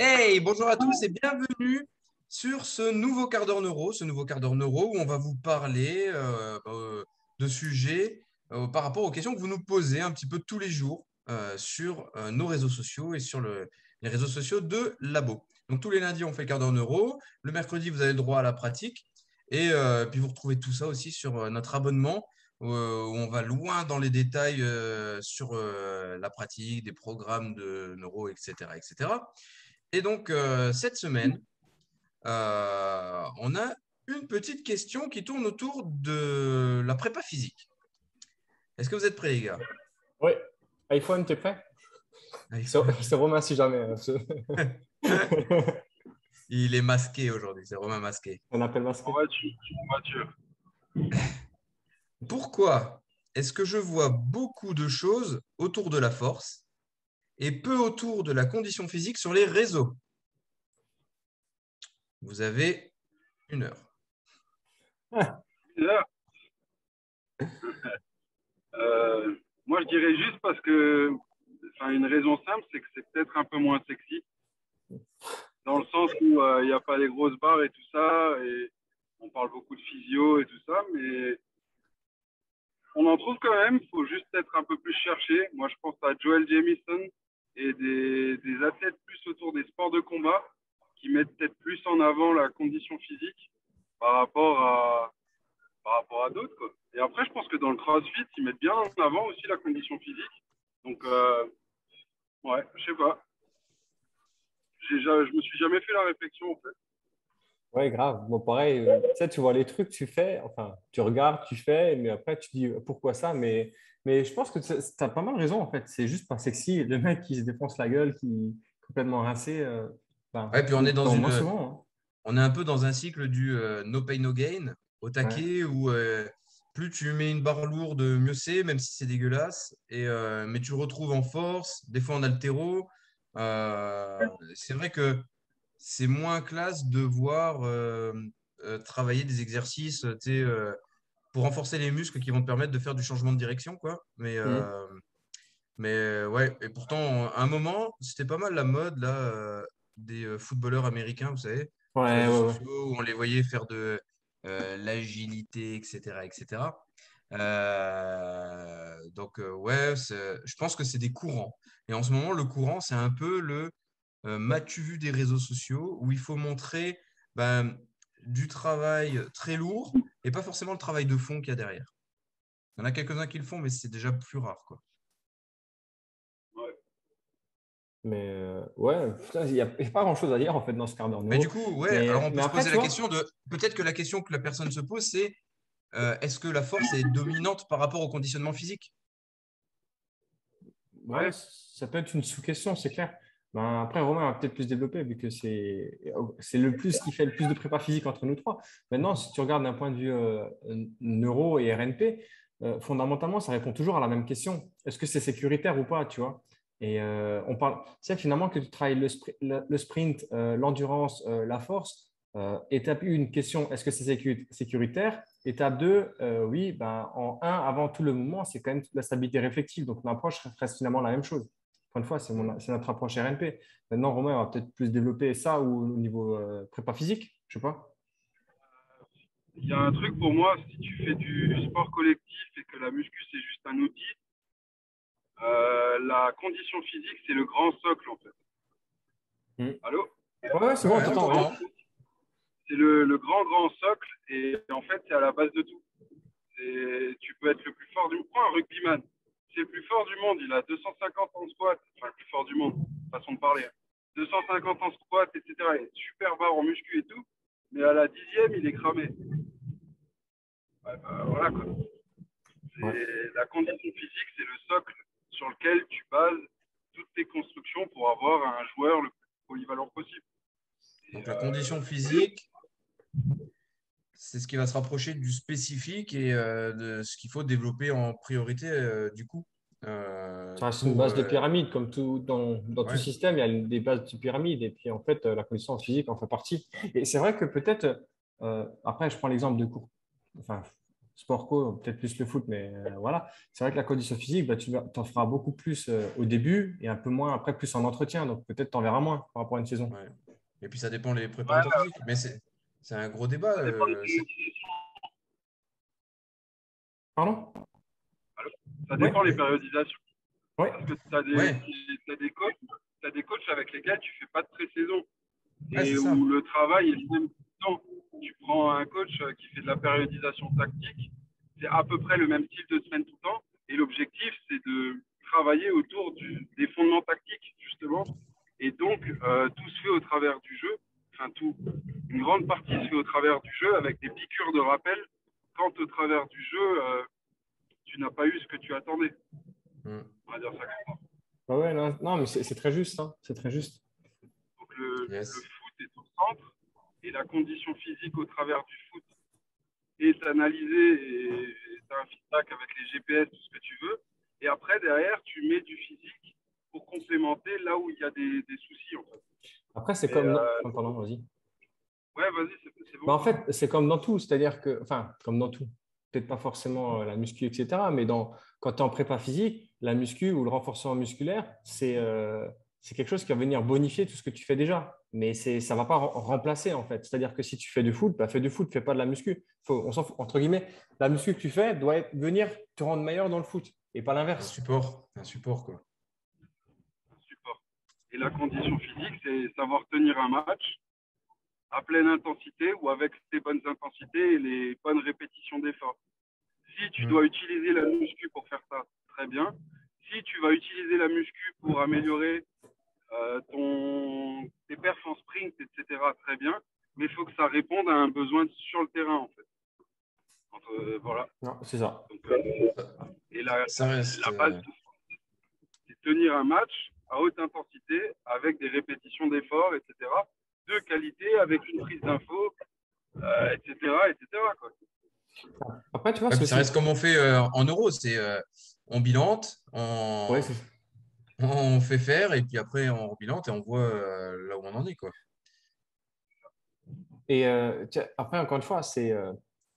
Hey, bonjour à tous et bienvenue sur ce nouveau quart d'heure neuro, ce nouveau quart d'heure neuro où on va vous parler euh, euh, de sujets euh, par rapport aux questions que vous nous posez un petit peu tous les jours sur nos réseaux sociaux et sur le- les réseaux sociaux de Labo. Donc tous les lundis, on fait le quart d'heure neuro. Le mercredi, vous avez le droit à la pratique. Et puis vous retrouvez tout ça aussi sur notre abonnement où on va loin dans les détails sur la pratique des programmes de neuro, etc., etc. Et donc, euh, cette semaine, euh, on a une petite question qui tourne autour de la prépa physique. Est-ce que vous êtes prêts, les gars? Oui. iPhone, t'es prêt? C'est Romain si jamais. Hein, Il est masqué aujourd'hui, c'est Romain masqué. On appelle masqué. Pourquoi est-ce que je vois beaucoup de choses autour de la force et peu autour de la condition physique sur les réseaux Vous avez une heure. Une heure? Euh, moi, je dirais juste parce que, enfin, une raison simple, c'est que c'est peut-être un peu moins sexy, dans le sens où euh, il n'y a pas les grosses barres et tout ça, et on parle beaucoup de physio et tout ça, mais on en trouve quand même. Il faut juste être un peu plus cherché. Moi, je pense à Joel Jamison et des, athlètes plus autour des sports de combat qui mettent peut-être plus en avant la condition physique par rapport à par rapport à d'autres. Et après, je pense que dans le CrossFit, ils mettent bien en avant aussi la condition physique. Donc, euh, ouais, je sais pas. Je me suis jamais fait la réflexion en fait. Ouais, grave. Bon, pareil, euh, tu tu vois les trucs, tu fais, enfin, tu regardes, tu fais, mais après, tu dis pourquoi ça? Mais, mais je pense que tu as pas mal raison, en fait. C'est juste pas sexy. Le mec qui se défonce la gueule, qui est complètement rincé. euh, enfin, Ouais, puis on est dans une- souvent, hein. On est un peu dans un cycle du euh, no pay, no gain au taquet où euh, plus tu mets une barre lourde, mieux c'est, même si c'est dégueulasse. Et, euh, mais tu retrouves en force, des fois en altéro. C'est vrai que c'est moins classe de voir travailler des exercices tu sais, pour renforcer les muscles qui vont te permettre de faire du changement de direction. Quoi. Mais, euh, mais euh, ouais, et pourtant, à un moment, c'était pas mal la mode là, euh, des footballeurs américains, vous savez Ouais, où on les voyait faire de l'agilité, etc., etc. Euh, donc, euh, ouais, je pense que c'est des courants. Et en ce moment, le courant, c'est un peu le euh, m'as-tu vu des réseaux sociaux où il faut montrer ben, du travail très lourd et pas forcément le travail de fond qu'il y a derrière. Il y en a quelques-uns qui le font, mais c'est déjà plus rare, quoi. Mais euh, ouais, il n'y a, il y a pas grand-chose à dire, en fait, dans ce quart d'heure. Mais du coup, ouais, Mais- alors on peut se poser la vois- question de. Peut-être que la question que la personne se pose, c'est euh, est-ce que la force est dominante par rapport au conditionnement physique? Ouais, ça peut être une sous-question, c'est clair. Ben, après, Romain va peut-être plus développer vu que c'est le plus qui fait le plus de prépa physique entre nous trois. Maintenant, si tu regardes d'un point de vue euh, neuro et RNP, euh, fondamentalement, ça répond toujours à la même question. Est-ce que c'est sécuritaire ou pas, tu vois? Et euh, on parle, c'est finalement que tu travailles le, spri- le- le sprint, l'endurance, la force. Étape 1, question, est-ce que c'est sécu- sécuritaire? Étape 2, euh, oui, ben, en 1, avant tout le mouvement, c'est quand même la stabilité réflexive. Donc, l'approche reste finalement la même chose. Encore une fois, c'est notre approche RNP. Maintenant, Romain va peut-être plus développer ça ou au niveau euh, prépa physique, je sais pas. Il y a un truc pour moi, si tu fais du sport collectif et que la muscu c'est juste un outil, euh, la condition physique c'est le grand socle en fait. Hmm. Allô? Ouais, c'est bon, Ouais, on on t'entend, t'entend. ouais. C'est le, le grand grand socle et en fait c'est à la base de tout. Tu peux être le plus fort du. Prends un rugbyman. C'est le plus fort du monde. Il a 250 en squat. Enfin, le plus fort du monde. Façon de parler. hein. 250 en squat, etc. Il est super bas en muscu et tout. Mais à la dixième, il est cramé. Ouais, bah, voilà quoi. La condition physique, c'est le socle sur lequel tu bases toutes tes constructions pour avoir un joueur le plus polyvalent possible. Et, Donc la euh, condition physique, c'est ce qui va se rapprocher du spécifique et euh, de ce qu'il faut développer en priorité euh, du coup. Euh, Ça reste une base de euh, pyramide, comme tout dans, dans Ouais. tout système, il y a une- des bases de pyramide, et puis en fait, la connaissance physique en fait partie. Et c'est vrai que peut-être, euh, après, je prends l'exemple de cours, enfin, sport co, peut-être plus le foot, mais euh, voilà. C'est vrai que la condition physique, bah, tu en feras beaucoup plus euh, au début et un peu moins après, plus en entretien. Donc peut-être tu en verras moins par rapport à une saison. Et puis ça dépend les préparateurs physiques. Mais c'est un gros débat. Pardon? Ça dépend les périodisations. Parce que tu as, des coachs, as des coachs avec lesquels tu ne fais pas de pré-saison. et où le travail est le même temps. Tu prends un coach qui fait de la périodisation tactique, c'est à peu près le même style de semaine tout le temps. Et l'objectif, c'est de travailler autour du, des fondements tactiques, justement. Et donc, euh, tout se fait au travers du jeu. Enfin, tout. Une grande partie se fait au travers du jeu avec des piqûres de rappel quand au travers du jeu, euh, tu n'as pas eu ce que tu attendais. Mm. On va dire ça comme ça. Ah ouais, non, mais c'est très juste. Hein. C'est très juste. Donc le, foot est au centre et la condition physique au travers du foot est analysée et tu as un feedback avec les GPS, tout ce que tu veux. Et après, derrière, tu mets du physique pour complémenter là où il y a des, des soucis. En fait. Après, c'est comme. Euh... Pardon, vas-y. Ouais, vas-y, c'est bon. Bah, en fait, c'est comme dans tout, c'est-à-dire que, enfin, comme dans tout, peut-être pas forcément euh, la muscu, etc., mais dans, quand tu es en prépa physique, la muscu ou le renforcement musculaire, c'est euh, c'est quelque chose qui va venir bonifier tout ce que tu fais déjà. Mais ça ne va pas remplacer, en fait. C'est-à-dire que si tu fais du foot, bah, fais du foot, fais pas de la muscu. Faut, on entre guillemets, la muscu que tu fais doit venir te rendre meilleur dans le foot et pas l'inverse. Un support, un support, quoi. Un support. Et la condition physique, c'est savoir tenir un match à pleine intensité ou avec les bonnes intensités et les bonnes répétitions d'efforts. Si tu mm. dois utiliser la muscu pour faire ça, très bien. Si tu vas utiliser la muscu pour améliorer euh, ton, tes perfs en sprint, etc., très bien. Mais il faut que ça réponde à un besoin sur le terrain, en fait. Euh, voilà. C'est ça. Euh, et la, la base, c'est tenir un match à haute intensité avec des répétitions d'efforts, etc de qualité avec une prise d'info, etc. etc. Après, tu vois, ça reste comme on fait euh, en euros. C'est euh, on bilante, on... on fait faire et puis après on bilante et on voit euh, là où on en est. Quoi. Et après, encore une fois, c'est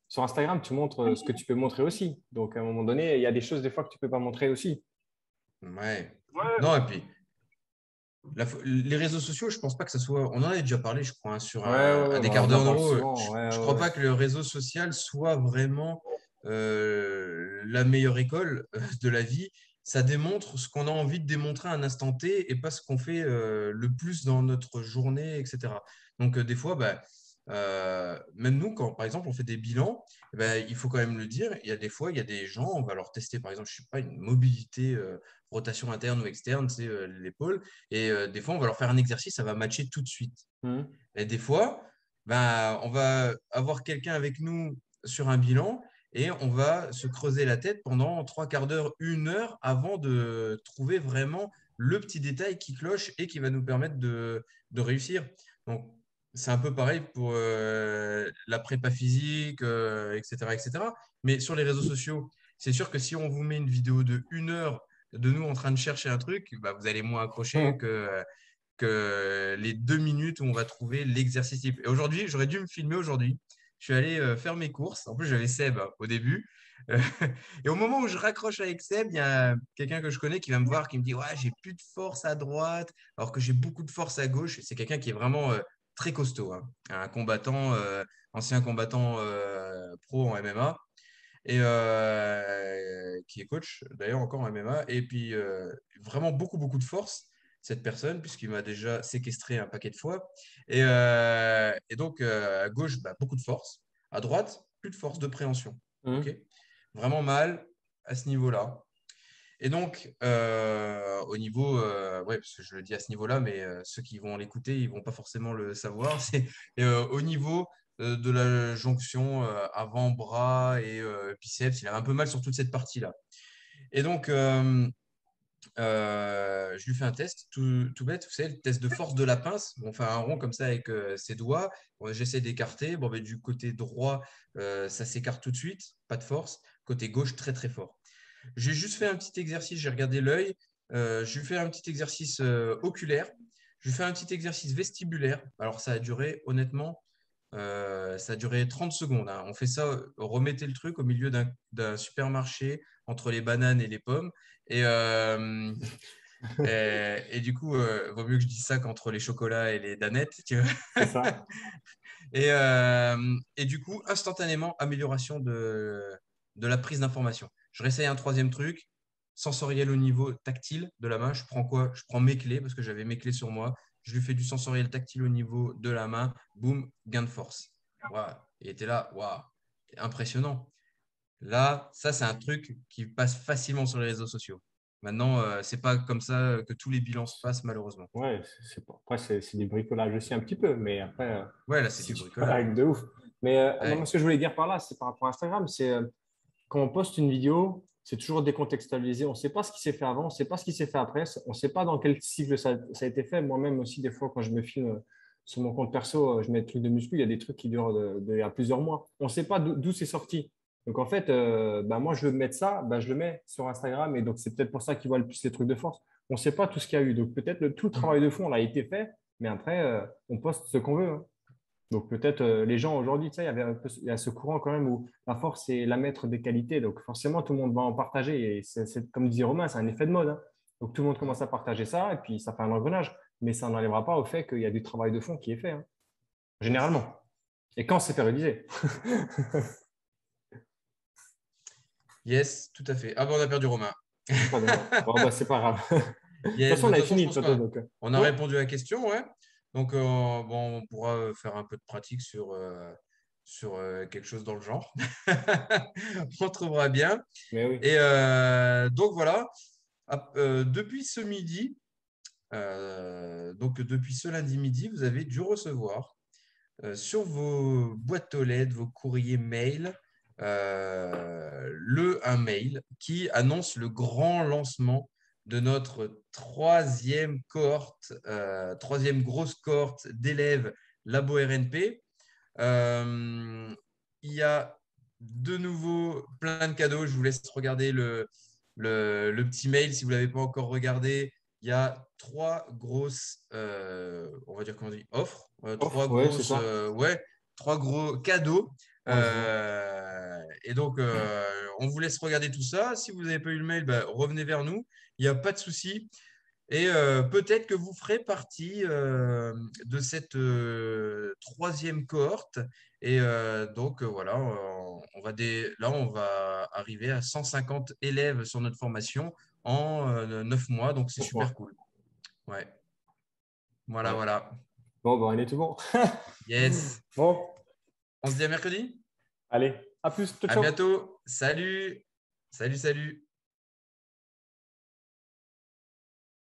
sur Instagram, tu montres ce que tu peux montrer aussi. Donc, à un moment donné, il y a des choses des fois que tu ne peux pas montrer aussi. Ouais. Non, et puis les réseaux sociaux, je pense pas que ça soit. On en a déjà parlé, je crois, hein, sur un, des quarts d'heure Je, ne crois pas que le réseau social soit vraiment euh, la meilleure école euh, de la vie. Ça démontre ce qu'on a envie de démontrer à un instant T et pas ce qu'on fait euh, le plus dans notre journée, etc. Donc, des fois, bah, même nous, quand par exemple on fait des bilans, eh ben, il faut quand même le dire, il y a des fois, il y a des gens, on va leur tester par exemple, je sais pas, une mobilité rotation interne ou externe, c'est euh, l'épaule. Et euh, des fois, on va leur faire un exercice, ça va matcher tout de suite. Mmh. Et des fois, ben, on va avoir quelqu'un avec nous sur un bilan et on va se creuser la tête pendant trois quarts d'heure, une heure avant de trouver vraiment le petit détail qui cloche et qui va nous permettre de, de réussir. Donc, c'est un peu pareil pour euh, la prépa physique, etc., etc. Mais sur les réseaux sociaux, c'est sûr que si on vous met une vidéo de une heure de nous en train de chercher un truc, bah, vous allez moins accrocher que, que les deux minutes où on va trouver l'exercice Et aujourd'hui, j'aurais dû me filmer aujourd'hui. Je suis allé euh, faire mes courses. En plus, j'avais Seb au début. et au moment où je raccroche avec Seb, il y a quelqu'un que je connais qui va me voir, qui me dit Ouais, j'ai plus de force à droite, alors que j'ai beaucoup de force à gauche. C'est quelqu'un qui est vraiment euh, très costaud, hein. un combattant, euh, ancien combattant pro en MMA et euh, qui est coach d'ailleurs encore en MMA. Et puis euh, vraiment beaucoup, beaucoup de force, cette personne, puisqu'il m'a déjà séquestré un paquet de fois. Et, euh, et donc à gauche, bah, beaucoup de force. À droite, plus de force de préhension. Mmh. vraiment mal à ce niveau-là. Et donc, au niveau, ouais, parce que je le dis à ce niveau-là, mais ceux qui vont l'écouter, ils vont pas forcément le savoir. C'est au niveau euh, de la jonction euh, avant-bras et euh, biceps. Il avait un peu mal sur toute cette partie-là. Et donc, je lui fais un test tout, bête, vous savez, le test de force de la pince. On fait un rond comme ça avec ses doigts. J'essaie d'écarter. Bon, ben, du côté droit, ça s'écarte tout de suite, pas de force. Côté gauche, très très fort. J'ai juste fait un petit exercice, j'ai regardé l'œil. je lui fais un petit exercice oculaire. Je lui fais un petit exercice vestibulaire. Alors, ça a duré honnêtement Euh, ça a duré 30 secondes. hein. On fait ça, remettez le truc au milieu d'un supermarché entre les bananes et les pommes. Et, euh, et, et du coup, euh, vaut mieux que je dise ça qu'entre les chocolats et les danettes. tu vois. C'est ça. Et, euh, et du coup, instantanément, amélioration de, de la prise d'information. Je réessaye un troisième truc, sensoriel au niveau tactile de la main. Je prends quoi? Je prends mes clés parce que j'avais mes clés sur moi. Je lui fais du sensoriel tactile au niveau de la main. Boum, gain de force. Il était là, waouh, impressionnant. Là, ça, c'est un truc qui passe facilement sur les réseaux sociaux. Maintenant, euh, c'est pas comme ça que tous les bilans se passent, malheureusement. Ouais, c'est- après, c'est c'est du bricolage aussi un petit peu, mais après, euh, Ouais, là, c'est du c'est bricolage. pas de ouf. Mais euh, Ouais. non, ce que je voulais dire par là, c'est par rapport à Instagram, c'est euh, quand on poste une vidéo, c'est toujours décontextualisé. On ne sait pas ce qui s'est fait avant, on ne sait pas ce qui s'est fait après, on ne sait pas dans quel cycle ça, a été fait. Moi-même aussi, des fois, quand je me filme euh, sur mon compte perso, euh, je mets des trucs de muscu, il y a des trucs qui durent de, a plusieurs mois. On ne sait pas d'où c'est sorti. Donc en fait, euh, bah, moi, je veux mettre ça, bah, je le mets sur Instagram et donc c'est peut-être pour ça qu'ils voient le plus les trucs de force. On ne sait pas tout ce qu'il y a eu. Donc peut-être tout le travail de fond, a été fait, mais après, on poste ce qu'on veut. hein. Donc peut-être euh, les gens aujourd'hui, tu sais, il y avait un peu, il y a ce courant quand même où la force c'est la maître des qualités. Donc forcément, tout le monde va en partager. Et c'est, comme disait Romain, c'est un effet de mode. hein. Donc tout le monde commence à partager ça et puis ça fait un engrenage. Mais ça n'enlèvera pas au fait qu'il y a du travail de fond qui est fait, hein. généralement. Et quand c'est périodisé. Yes, tout à fait. Ah, bon, on a perdu Romain. De- bon, bah, c'est pas grave. De toute façon, on a fini. donc, euh, On a Ouais. répondu à la question, ouais. Donc, euh, bon, on pourra euh, faire un peu de pratique sur, euh, sur quelque chose dans le genre. on trouvera bien. Mais oui. Et donc, voilà. Depuis ce midi, euh, donc depuis ce lundi midi, vous avez dû recevoir euh, sur vos boîtes aux lettres, vos courriers mail, euh, le un mail qui annonce le grand lancement de notre troisième cohorte, euh, troisième grosse cohorte d'élèves Labo RNP. Euh, il y a de nouveau plein de cadeaux. Je vous laisse regarder le, le, le petit mail si vous ne l'avez pas encore regardé. Il y a trois grosses, euh, on va dire comment on dit, offres. trois, ouais, grosses, ouais, trois gros cadeaux. Euh, et donc, euh, on vous laisse regarder tout ça. Si vous n'avez pas eu le mail, bah, revenez vers nous. Il n'y a pas de souci. Et euh, peut-être que vous ferez partie euh, de cette euh, troisième cohorte. Et donc, voilà, on, on va dé- là, on va arriver à 150 élèves sur notre formation en euh, 9 mois. Donc, c'est super cool. Ouais. Voilà, Ouais. voilà. Bon, bah, on est tout bon. Yes. bon, On se dit à mercredi? Allez, à plus. Ciao, À bientôt. Salut. Salut, salut.